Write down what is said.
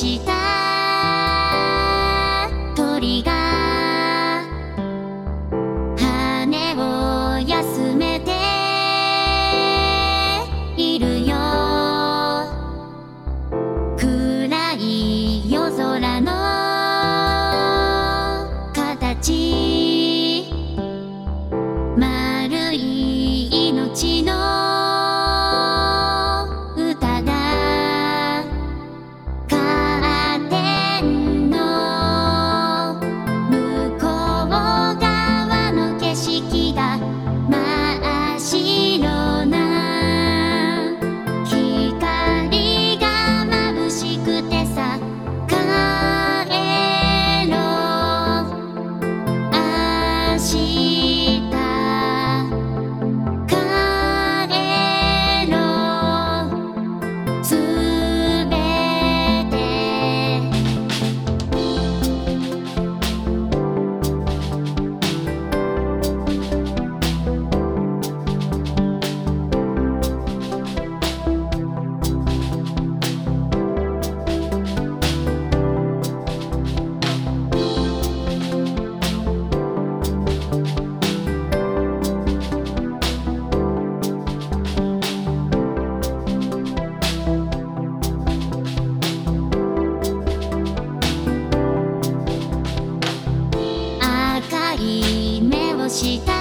したした